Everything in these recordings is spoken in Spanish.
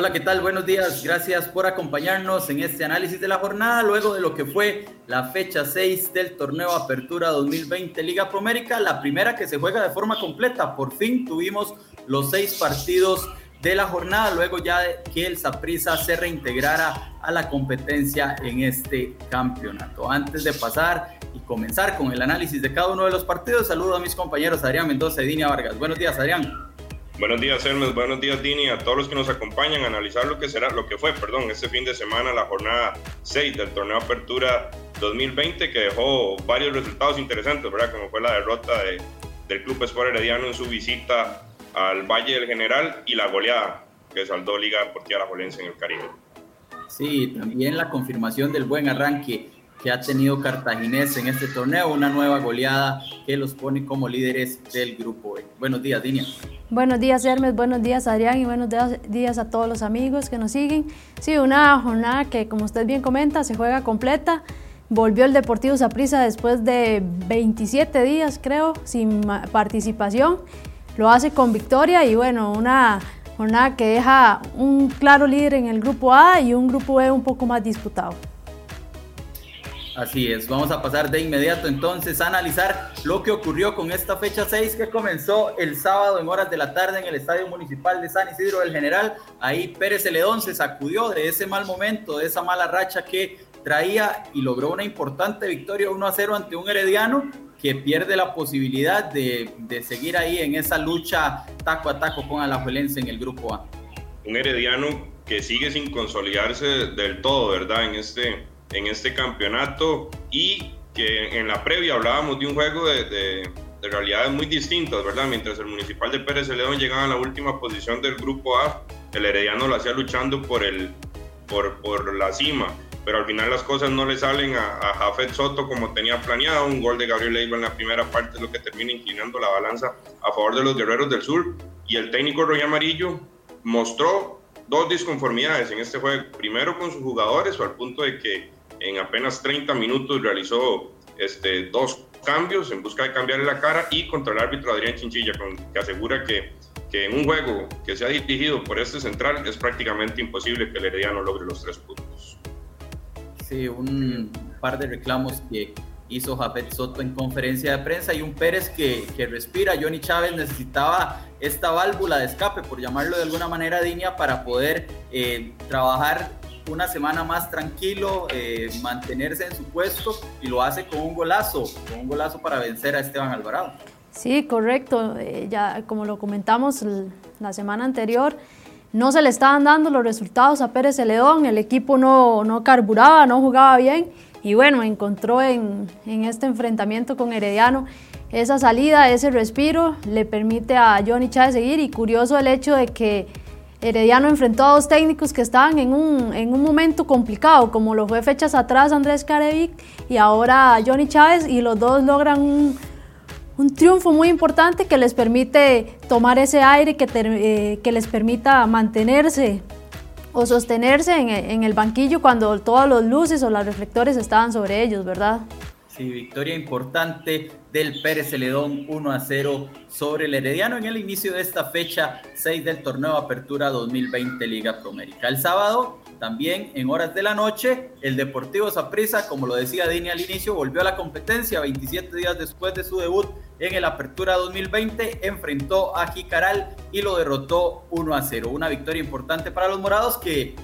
Hola, ¿qué tal? Buenos días. Gracias por acompañarnos en este análisis de la jornada, luego de lo que fue la fecha 6 del torneo Apertura 2020 Liga Promérica, la primera que se juega de forma completa. Por fin tuvimos los seis partidos de la jornada, luego ya que el Saprissa se reintegrara a la competencia en este campeonato. Antes de pasar y comenzar con el análisis de cada uno de los partidos, saludo a mis compañeros Adrián Mendoza y Dinia Vargas. Buenos días, Adrián. Buenos días, Hermes. Buenos días, Dini. A todos los que nos acompañan a analizar lo que será, lo que fue, perdón, este fin de semana, la jornada 6 del torneo Apertura 2020, que dejó varios resultados interesantes, ¿verdad? Como fue la derrota del Club Sport Herediano en su visita al Valle del General y la goleada que saldó Liga Deportiva La Jolense en el Caribe. Sí, también la confirmación del buen arranque que ha tenido Cartaginés en este torneo, una nueva goleada que los pone como líderes del grupo. Buenos días, Dinia. Buenos días, Hermes, buenos días, Adrián, y buenos días a todos los amigos que nos siguen. Sí, una jornada que, como usted bien comenta, se juega completa. Volvió el Deportivo Saprissa después de 27 días, creo, sin participación. Lo hace con victoria y, bueno, una jornada que deja un claro líder en el grupo A y un grupo E un poco más disputado. Así es, vamos a pasar de inmediato entonces a analizar lo que ocurrió con esta fecha 6 que comenzó el sábado en horas de la tarde en el Estadio Municipal de San Isidro del General. Ahí Pérez Celedón se sacudió de ese mal momento, de esa mala racha que traía y logró una importante victoria 1 a 0 ante un Herediano que pierde la posibilidad de, de seguir ahí en esa lucha taco a taco con Alajuelense en el grupo A. Un Herediano que sigue sin consolidarse del todo, ¿verdad? En este en este campeonato y que en la previa hablábamos de un juego de, de, realidades muy distintas, ¿verdad? Mientras el Municipal de Pérez León llegaba a la última posición del Grupo A, el Herediano lo hacía luchando por, el, por, por la cima, pero al final las cosas no le salen a, a Jafet Soto como tenía planeado, un gol de Gabriel Leiva en la primera parte es lo que termina inclinando la balanza a favor de los Guerreros del Sur y el técnico Roy Amarillo mostró dos disconformidades en este juego, primero con sus jugadores o al punto de que en apenas 30 minutos realizó este, dos cambios en busca de cambiarle la cara y contra el árbitro Adrián Chinchilla, que asegura que, que en un juego que se ha dirigido por este central es prácticamente imposible que el Herediano logre los tres puntos. Sí, un par de reclamos que hizo Jafet Soto en conferencia de prensa y un Pérez que, que, respira. Johnny Chávez necesitaba esta válvula de escape, por llamarlo de alguna manera, Dinia, para poder eh, trabajar una semana más tranquilo, eh, mantenerse en su puesto y lo hace con un golazo, con un golazo para vencer a Esteban Alvarado. Sí, correcto. Eh, ya como lo comentamos la semana anterior, no se le estaban dando los resultados a Pérez Celedón, el equipo no, no carburaba, no jugaba bien y bueno, encontró en, en este enfrentamiento con Herediano esa salida, ese respiro, le permite a Johnny Chávez seguir y curioso el hecho de que Herediano enfrentó a dos técnicos que estaban en un, en un momento complicado, como lo fue fechas atrás Andrés Carevic y ahora Johnny Chávez, y los dos logran un, un triunfo muy importante que les permite tomar ese aire, que, eh, que les permita mantenerse o sostenerse en, en el banquillo cuando todas las luces o los reflectores estaban sobre ellos, ¿verdad? Victoria importante del Pérez Celedón 1 a 0 sobre el Herediano en el inicio de esta fecha 6 del torneo Apertura 2020 Liga Promérica. El sábado, también en horas de la noche, el Deportivo Saprissa, como lo decía Dini al inicio, volvió a la competencia 27 días después de su debut en el Apertura 2020, enfrentó a Jicaral y lo derrotó 1 a 0. Una victoria importante para los morados que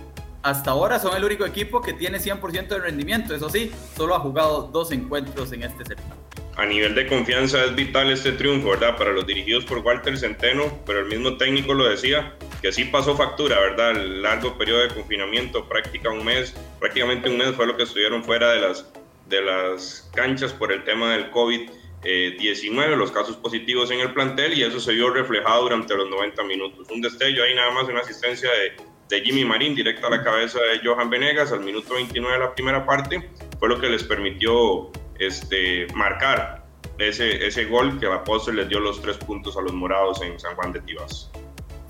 hasta ahora son el único equipo que tiene 100% de rendimiento. Eso sí, solo ha jugado dos encuentros en este certamen. A nivel de confianza es vital este triunfo, ¿verdad? Para los dirigidos por Walter Centeno, pero el mismo técnico lo decía, que sí pasó factura, ¿verdad? El largo periodo de confinamiento, práctica un mes, prácticamente un mes fue lo que estuvieron fuera de las, de las canchas por el tema del COVID. 19 los casos positivos en el plantel y eso se vio reflejado durante los 90 minutos. Un destello ahí nada más una asistencia de de Jimmy Marín directo a la cabeza de Johan Venegas al minuto 29 de la primera parte, fue lo que les permitió este, marcar ese, ese gol que la postre les dio los tres puntos a los morados en San Juan de Tibas.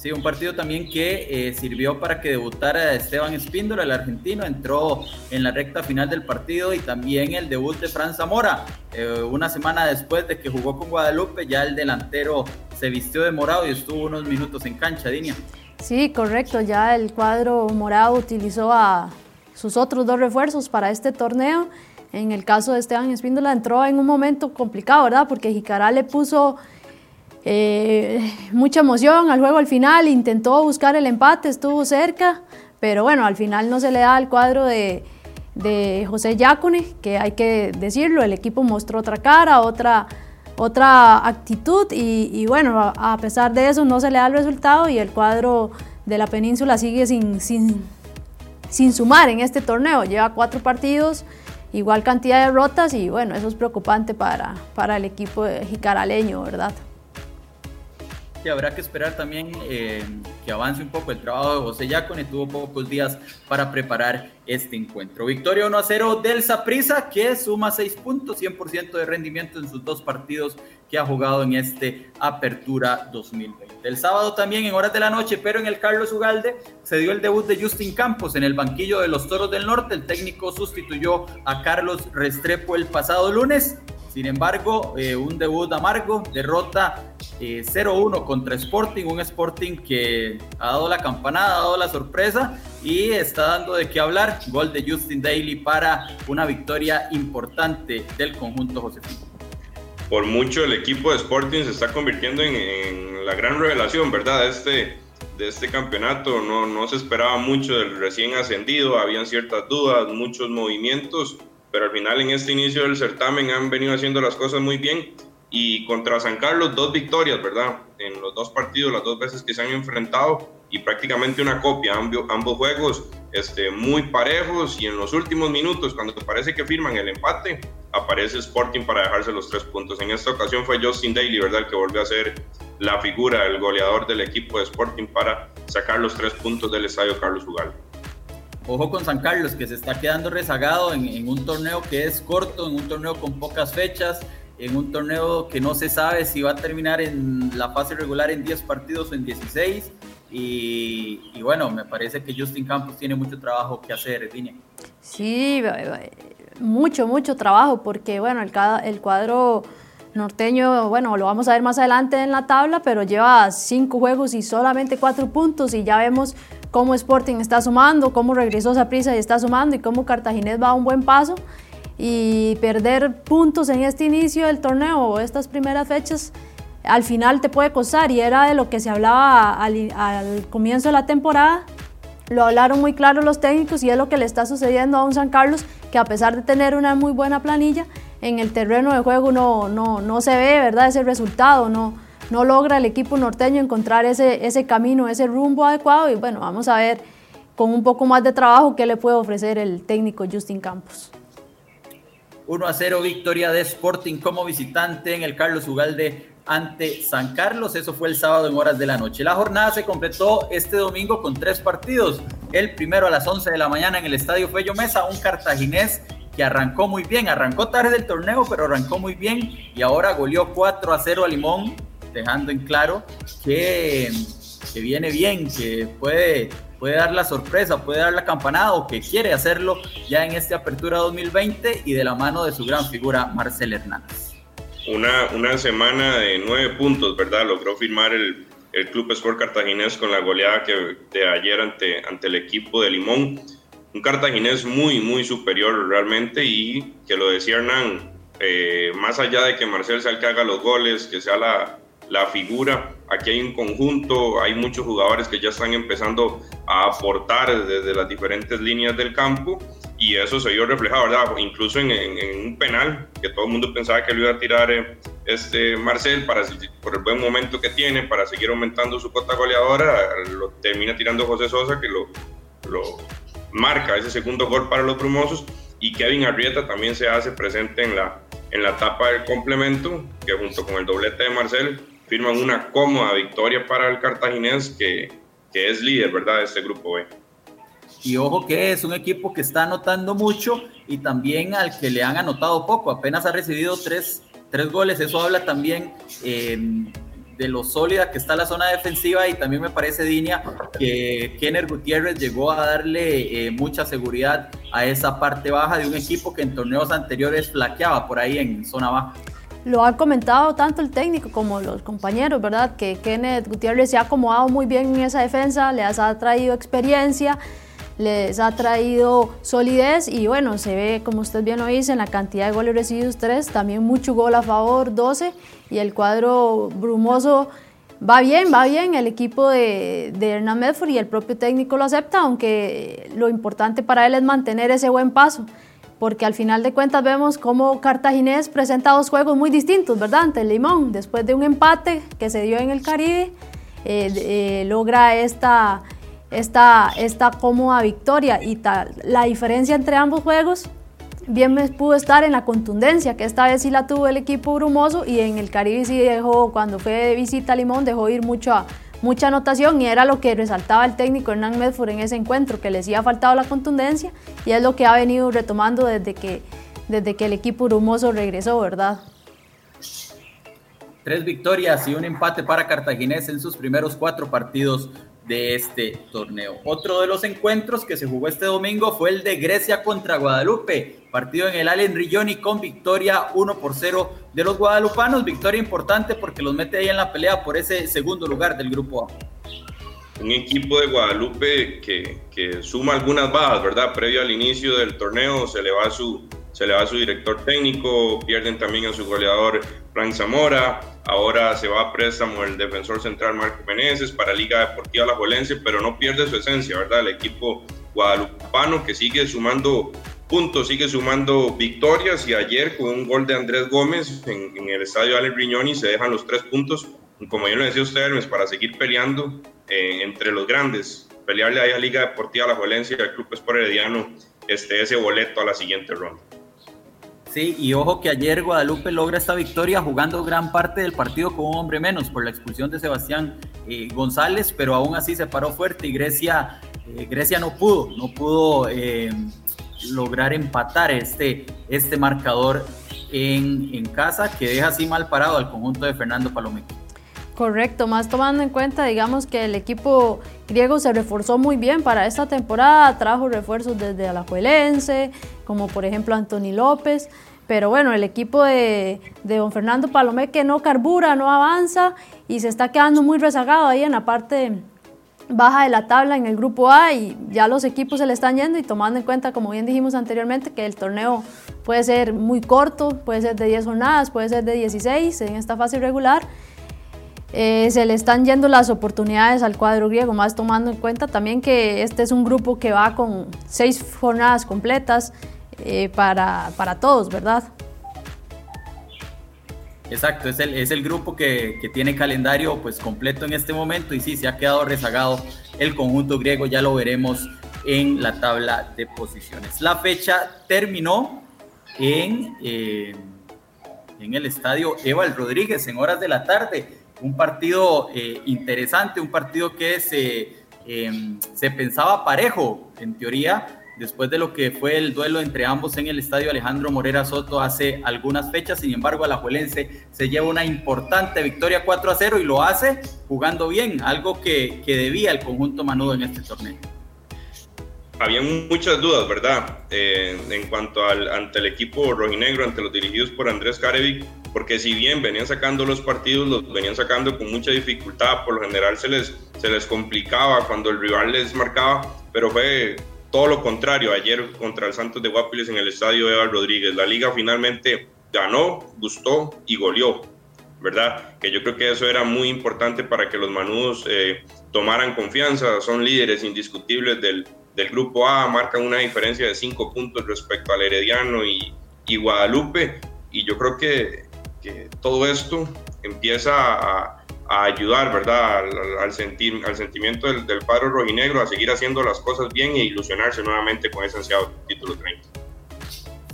Sí, un partido también que eh, sirvió para que debutara Esteban Espíndola, el argentino, entró en la recta final del partido y también el debut de Fran Zamora. Eh, una semana después de que jugó con Guadalupe, ya el delantero se vistió de morado y estuvo unos minutos en cancha, Dinia. Sí, correcto. Ya el cuadro morado utilizó a sus otros dos refuerzos para este torneo. En el caso de Esteban Espíndola entró en un momento complicado, ¿verdad? Porque Jicará le puso eh, mucha emoción al juego al final, intentó buscar el empate, estuvo cerca, pero bueno, al final no se le da al cuadro de, de José Yacone, que hay que decirlo, el equipo mostró otra cara, otra, otra actitud y, bueno, a, pesar de eso no se le da el resultado y el cuadro de la península sigue sin, sin, sin sumar en este torneo, lleva cuatro partidos, igual cantidad de derrotas y bueno, eso es preocupante para, para el equipo jicaraleño, ¿verdad? Habrá que esperar también eh, que avance un poco el trabajo de José Yacone. Tuvo pocos días para preparar este encuentro. Victoria 1 a 0 del Saprissa, que suma 6 puntos, 100% de rendimiento en sus dos partidos que ha jugado en este Apertura 2020. El sábado también en horas de la noche, pero en el Carlos Ugalde, se dio el debut de Justin Campos en el banquillo de los Toros del Norte. El técnico sustituyó a Carlos Restrepo el pasado lunes sin embargo, eh, un debut amargo, derrota 0-1 eh, contra Sporting, un Sporting que ha dado la campanada, ha dado la sorpresa y está dando de qué hablar. Gol de Justin Daly para una victoria importante del conjunto Josefino. Por mucho el equipo de Sporting se está convirtiendo en, la gran revelación, ¿verdad? De este, de este campeonato. No, no se esperaba mucho del recién ascendido, habían ciertas dudas, muchos movimientos pero al final en este inicio del certamen han venido haciendo las cosas muy bien y contra San Carlos dos victorias, ¿verdad? En los dos partidos, las dos veces que se han enfrentado y prácticamente una copia, ambos, juegos este, muy parejos y en los últimos minutos, cuando parece que firman el empate, aparece Sporting para dejarse los tres puntos. En esta ocasión fue Justin Daly, ¿verdad? El que volvió a ser la figura, el goleador del equipo de Sporting para sacar los tres puntos del estadio Carlos Ugal. Ojo con San Carlos, que se está quedando rezagado en, un torneo que es corto, en un torneo con pocas fechas, en un torneo que no se sabe si va a terminar en la fase regular en 10 partidos o en 16. Y, bueno, me parece que Justin Campos tiene mucho trabajo que hacer, Dinia. Sí, mucho, mucho trabajo, porque bueno, el, el cuadro norteño, bueno, lo vamos a ver más adelante en la tabla, pero lleva cinco juegos y solamente cuatro puntos y ya vemos cómo Sporting está sumando, cómo regresó Saprissa y está sumando y cómo Cartaginés va a un buen paso. Y perder puntos en este inicio del torneo o estas primeras fechas al final te puede costar y era de lo que se hablaba al, al comienzo de la temporada. Lo hablaron muy claro los técnicos y es lo que le está sucediendo a un San Carlos que a pesar de tener una muy buena planilla, en el terreno de juego no, no, no se ve ¿verdad? ese resultado, no, no logra el equipo norteño encontrar ese, ese camino, ese rumbo adecuado y bueno, vamos a ver con un poco más de trabajo qué le puede ofrecer el técnico Justin Campos. 1 a 0 victoria de Sporting como visitante en el Carlos Ugalde ante San Carlos. Eso fue el sábado en horas de la noche. La jornada se completó este domingo con tres partidos. El primero a las 11 de la mañana en el Estadio Fello Mesa, un cartaginés que arrancó muy bien, arrancó tarde del torneo, pero arrancó muy bien y ahora goleó 4 a 0 a Limón dejando en claro que, que viene bien, que puede, puede dar la sorpresa, puede dar la campanada o que quiere hacerlo ya en esta apertura 2020 y de la mano de su gran figura Marcel Hernández. Una, una semana de nueve puntos, ¿verdad? Logró firmar el, el Club Sport Cartaginés con la goleada que de ayer ante, ante el equipo de Limón. Un cartaginés muy, muy superior realmente y que lo decía Hernán, eh, más allá de que Marcel sea el que haga los goles, que sea la, la figura. Aquí hay un conjunto, hay muchos jugadores que ya están empezando a aportar desde las diferentes líneas del campo y eso se vio reflejado, ¿verdad? Incluso en, un penal que todo el mundo pensaba que lo iba a tirar eh, este Marcel para, por el buen momento que tiene para seguir aumentando su cota goleadora, lo termina tirando José Sosa que lo, lo marca ese segundo gol para los brumosos y Kevin Arrieta también se hace presente en la, en la etapa del complemento, que junto con el doblete de Marcel firman una cómoda victoria para el cartaginés que, que es líder, ¿verdad?, de este grupo B. Y ojo que es un equipo que está anotando mucho y también al que le han anotado poco, apenas ha recibido tres, tres goles, eso habla también eh, de lo sólida que está la zona defensiva y también me parece, Dinia, que Kenner Gutiérrez llegó a darle eh, mucha seguridad a esa parte baja de un equipo que en torneos anteriores flaqueaba por ahí en zona baja. Lo ha comentado tanto el técnico como los compañeros, ¿verdad? Que Kenneth Gutiérrez se ha acomodado muy bien en esa defensa, les ha traído experiencia, les ha traído solidez y bueno, se ve, como usted bien lo dice, en la cantidad de goles recibidos 3, también mucho gol a favor, 12, y el cuadro brumoso va bien, va bien, el equipo de, de Hernán Medford y el propio técnico lo acepta, aunque lo importante para él es mantener ese buen paso porque al final de cuentas vemos cómo Cartaginés presenta dos juegos muy distintos, ¿verdad? Ante el Limón, después de un empate que se dio en el Caribe, eh, eh, logra esta, esta, esta cómoda victoria y la diferencia entre ambos juegos bien me pudo estar en la contundencia, que esta vez sí la tuvo el equipo brumoso y en el Caribe sí dejó, cuando fue de visita a Limón, dejó ir mucho a, mucha anotación y era lo que resaltaba el técnico Hernán Medford en ese encuentro, que les había faltado la contundencia y es lo que ha venido retomando desde que, desde que el equipo brumoso regresó, ¿verdad? Tres victorias y un empate para Cartaginés en sus primeros cuatro partidos de este torneo. Otro de los encuentros que se jugó este domingo fue el de Grecia contra Guadalupe, partido en el Allen Rilloni con victoria 1 por 0 de los guadalupanos, victoria importante porque los mete ahí en la pelea por ese segundo lugar del grupo A. Un equipo de Guadalupe que, que suma algunas bajas, ¿verdad? Previo al inicio del torneo se le va su, se le va su director técnico, pierden también a su goleador Frank Zamora, ahora se va a préstamo el defensor central Marco Meneses para Liga Deportiva La Jolense, pero no pierde su esencia, ¿verdad? El equipo guadalupano que sigue sumando puntos, sigue sumando victorias y ayer con un gol de Andrés Gómez en, el estadio Ale Riñoni se dejan los tres puntos, como yo le decía a usted Hermes, para seguir peleando eh, entre los grandes, pelearle ahí a Liga Deportiva La Jolense y al Club Sport Herediano este, ese boleto a la siguiente ronda. Sí, y ojo que ayer Guadalupe logra esta victoria jugando gran parte del partido con un hombre menos por la expulsión de Sebastián eh, González, pero aún así se paró fuerte y Grecia, eh, Grecia no pudo, no pudo eh, lograr empatar este, este marcador en, en, casa que deja así mal parado al conjunto de Fernando Palomeque. Correcto, más tomando en cuenta, digamos que el equipo griego se reforzó muy bien para esta temporada, trajo refuerzos desde Alajuelense, como por ejemplo Anthony López, pero bueno, el equipo de, don Fernando Palomé que no carbura, no avanza y se está quedando muy rezagado ahí en la parte baja de la tabla en el grupo A y ya los equipos se le están yendo y tomando en cuenta, como bien dijimos anteriormente, que el torneo puede ser muy corto, puede ser de 10 jornadas, puede ser de 16 en esta fase regular eh, se le están yendo las oportunidades al cuadro griego, más tomando en cuenta también que este es un grupo que va con seis jornadas completas eh, para, para, todos, ¿verdad? Exacto, es el, es el grupo que, que, tiene calendario pues completo en este momento y sí, se ha quedado rezagado el conjunto griego, ya lo veremos en la tabla de posiciones. La fecha terminó en, eh, en el estadio Eval Rodríguez en horas de la tarde un partido eh, interesante, un partido que se, em, se pensaba parejo, en teoría, después de lo que fue el duelo entre ambos en el estadio Alejandro Morera Soto hace algunas fechas. Sin embargo, Alajuelense se lleva una importante victoria 4 a 0 y lo hace jugando bien, algo que, que debía el conjunto Manudo en este torneo. Había muchas dudas, ¿verdad? Eh, en cuanto al ante el equipo rojinegro, ante los dirigidos por Andrés Carevic porque si bien venían sacando los partidos, los venían sacando con mucha dificultad, por lo general se les, se les complicaba cuando el rival les marcaba, pero fue todo lo contrario ayer contra el Santos de Guapiles en el estadio Eva Rodríguez. La liga finalmente ganó, gustó y goleó, ¿verdad? Que yo creo que eso era muy importante para que los manudos eh, tomaran confianza, son líderes indiscutibles del, del grupo A, marcan una diferencia de cinco puntos respecto al Herediano y, y Guadalupe, y yo creo que que todo esto empieza a, ayudar, ¿verdad? Al, sentir, al sentimiento del, del, padre rojinegro a seguir haciendo las cosas bien e ilusionarse nuevamente con ese ansiado título 30.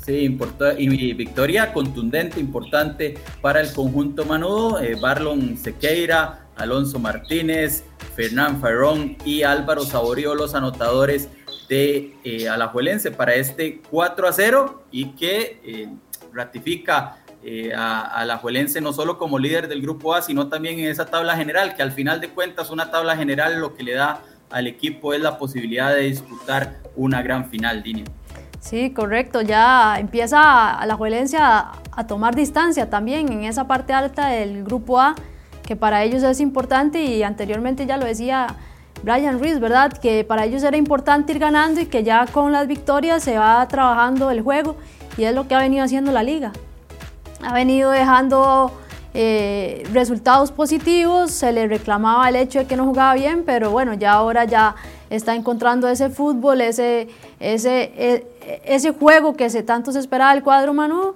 Sí, y victoria contundente, importante para el conjunto manudo. Eh, Barlon Sequeira, Alonso Martínez, Fernán Ferrón y Álvaro Saborío, los anotadores de eh, Alajuelense para este 4 a 0 y que eh, ratifica eh, a, la Juelense no solo como líder del grupo A, sino también en esa tabla general, que al final de cuentas una tabla general lo que le da al equipo es la posibilidad de disputar una gran final, Dini. Sí, correcto. Ya empieza a la Juelencia a, tomar distancia también en esa parte alta del grupo A, que para ellos es importante y anteriormente ya lo decía Brian Rees, ¿verdad? Que para ellos era importante ir ganando y que ya con las victorias se va trabajando el juego y es lo que ha venido haciendo la liga. Ha venido dejando eh, resultados positivos, se le reclamaba el hecho de que no jugaba bien, pero bueno, ya ahora ya está encontrando ese fútbol, ese, ese, e, ese juego que se tanto se esperaba del cuadro Manu.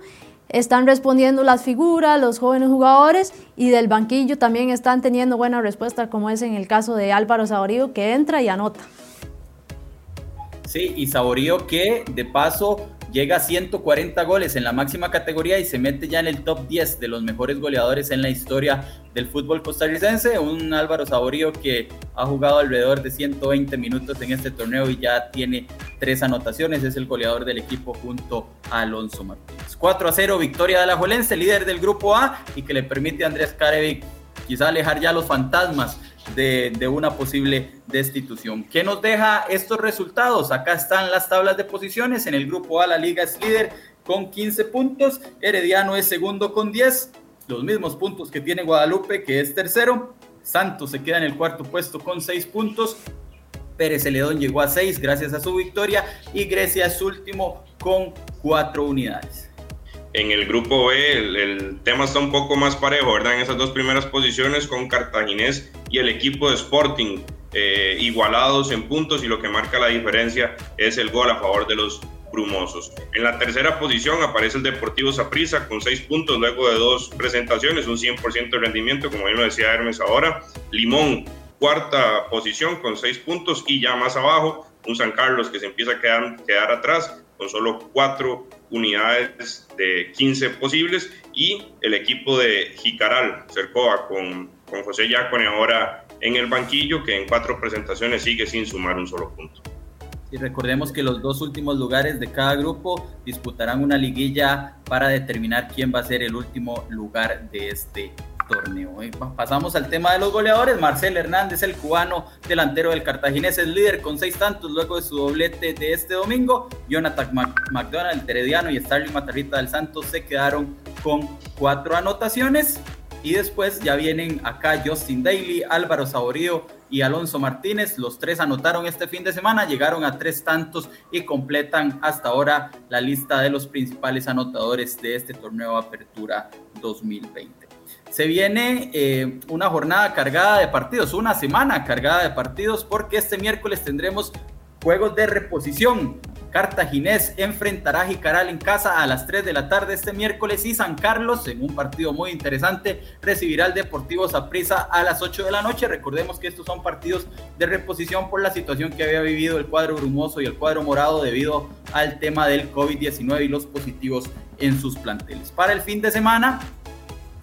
Están respondiendo las figuras, los jóvenes jugadores y del banquillo también están teniendo buena respuesta, como es en el caso de Álvaro Saborío, que entra y anota. Sí, y Saborío que de paso llega a 140 goles en la máxima categoría y se mete ya en el top 10 de los mejores goleadores en la historia del fútbol costarricense. Un Álvaro Saborío que ha jugado alrededor de 120 minutos en este torneo y ya tiene tres anotaciones. Es el goleador del equipo junto a Alonso Martínez. 4 a 0, victoria de la Juelense, líder del grupo A y que le permite a Andrés Carevic quizá alejar ya los fantasmas de, una posible destitución. ¿Qué nos deja estos resultados? Acá están las tablas de posiciones. En el grupo A la liga es líder con 15 puntos. Herediano es segundo con 10. Los mismos puntos que tiene Guadalupe, que es tercero. Santos se queda en el cuarto puesto con 6 puntos. Pérez Celedón llegó a 6 gracias a su victoria. Y Grecia es último con 4 unidades. En el grupo B el, tema está un poco más parejo, ¿verdad? En esas dos primeras posiciones con Cartaginés y el equipo de Sporting eh, igualados en puntos y lo que marca la diferencia es el gol a favor de los brumosos. En la tercera posición aparece el Deportivo Saprissa con seis puntos luego de dos presentaciones, un 100% de rendimiento, como bien lo decía Hermes ahora. Limón, cuarta posición con seis puntos y ya más abajo un San Carlos que se empieza a quedar, quedar atrás con solo cuatro unidades de 15 posibles y el equipo de Jicaral, Cercoa, con, con José Yacone ahora en el banquillo, que en cuatro presentaciones sigue sin sumar un solo punto. Y recordemos que los dos últimos lugares de cada grupo disputarán una liguilla para determinar quién va a ser el último lugar de este torneo. Eh, pasamos al tema de los goleadores. Marcel Hernández, el cubano delantero del Cartaginés, es líder con seis tantos luego de su doblete de este domingo. Jonathan McDonald, el Terediano y Starling Matarrita del Santos se quedaron con cuatro anotaciones. Y después ya vienen acá Justin Daly, Álvaro Saborío y Alonso Martínez. Los tres anotaron este fin de semana, llegaron a tres tantos y completan hasta ahora la lista de los principales anotadores de este torneo Apertura 2020. Se viene eh, una jornada cargada de partidos, una semana cargada de partidos, porque este miércoles tendremos juegos de reposición. Cartaginés enfrentará a Jicaral en casa a las 3 de la tarde este miércoles y San Carlos, en un partido muy interesante, recibirá al Deportivo Saprissa a las 8 de la noche. Recordemos que estos son partidos de reposición por la situación que había vivido el cuadro brumoso y el cuadro morado debido al tema del COVID-19 y los positivos en sus planteles. Para el fin de semana,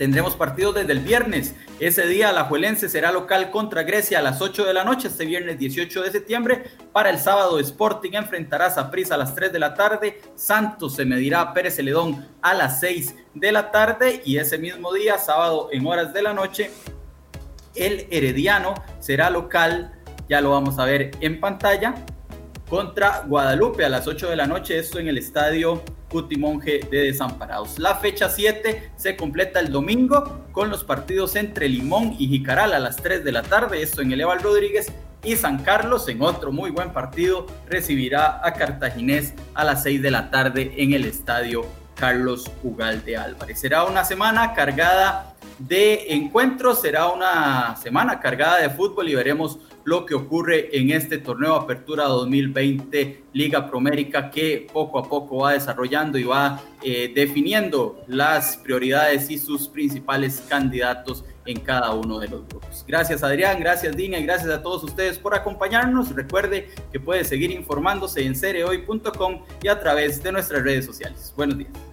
Tendremos partidos desde el viernes. Ese día la Juelense será local contra Grecia a las 8 de la noche, este viernes 18 de septiembre. Para el sábado Sporting enfrentará a Saprissa a las 3 de la tarde. Santos se medirá a Pérez Celedón a las 6 de la tarde. Y ese mismo día, sábado en horas de la noche, el Herediano será local, ya lo vamos a ver en pantalla, contra Guadalupe a las 8 de la noche, esto en el estadio Cutimonje de Desamparados. La fecha 7 se completa el domingo con los partidos entre Limón y Jicaral a las 3 de la tarde, esto en el Eval Rodríguez, y San Carlos en otro muy buen partido recibirá a Cartaginés a las 6 de la tarde en el estadio Carlos Ugalde Álvarez. Será una semana cargada de encuentros, será una semana cargada de fútbol y veremos lo que ocurre en este torneo Apertura 2020 Liga Promérica que poco a poco va desarrollando y va eh, definiendo las prioridades y sus principales candidatos en cada uno de los grupos. Gracias Adrián, gracias Dina y gracias a todos ustedes por acompañarnos. Recuerde que puede seguir informándose en cereoy.com y a través de nuestras redes sociales. Buenos días.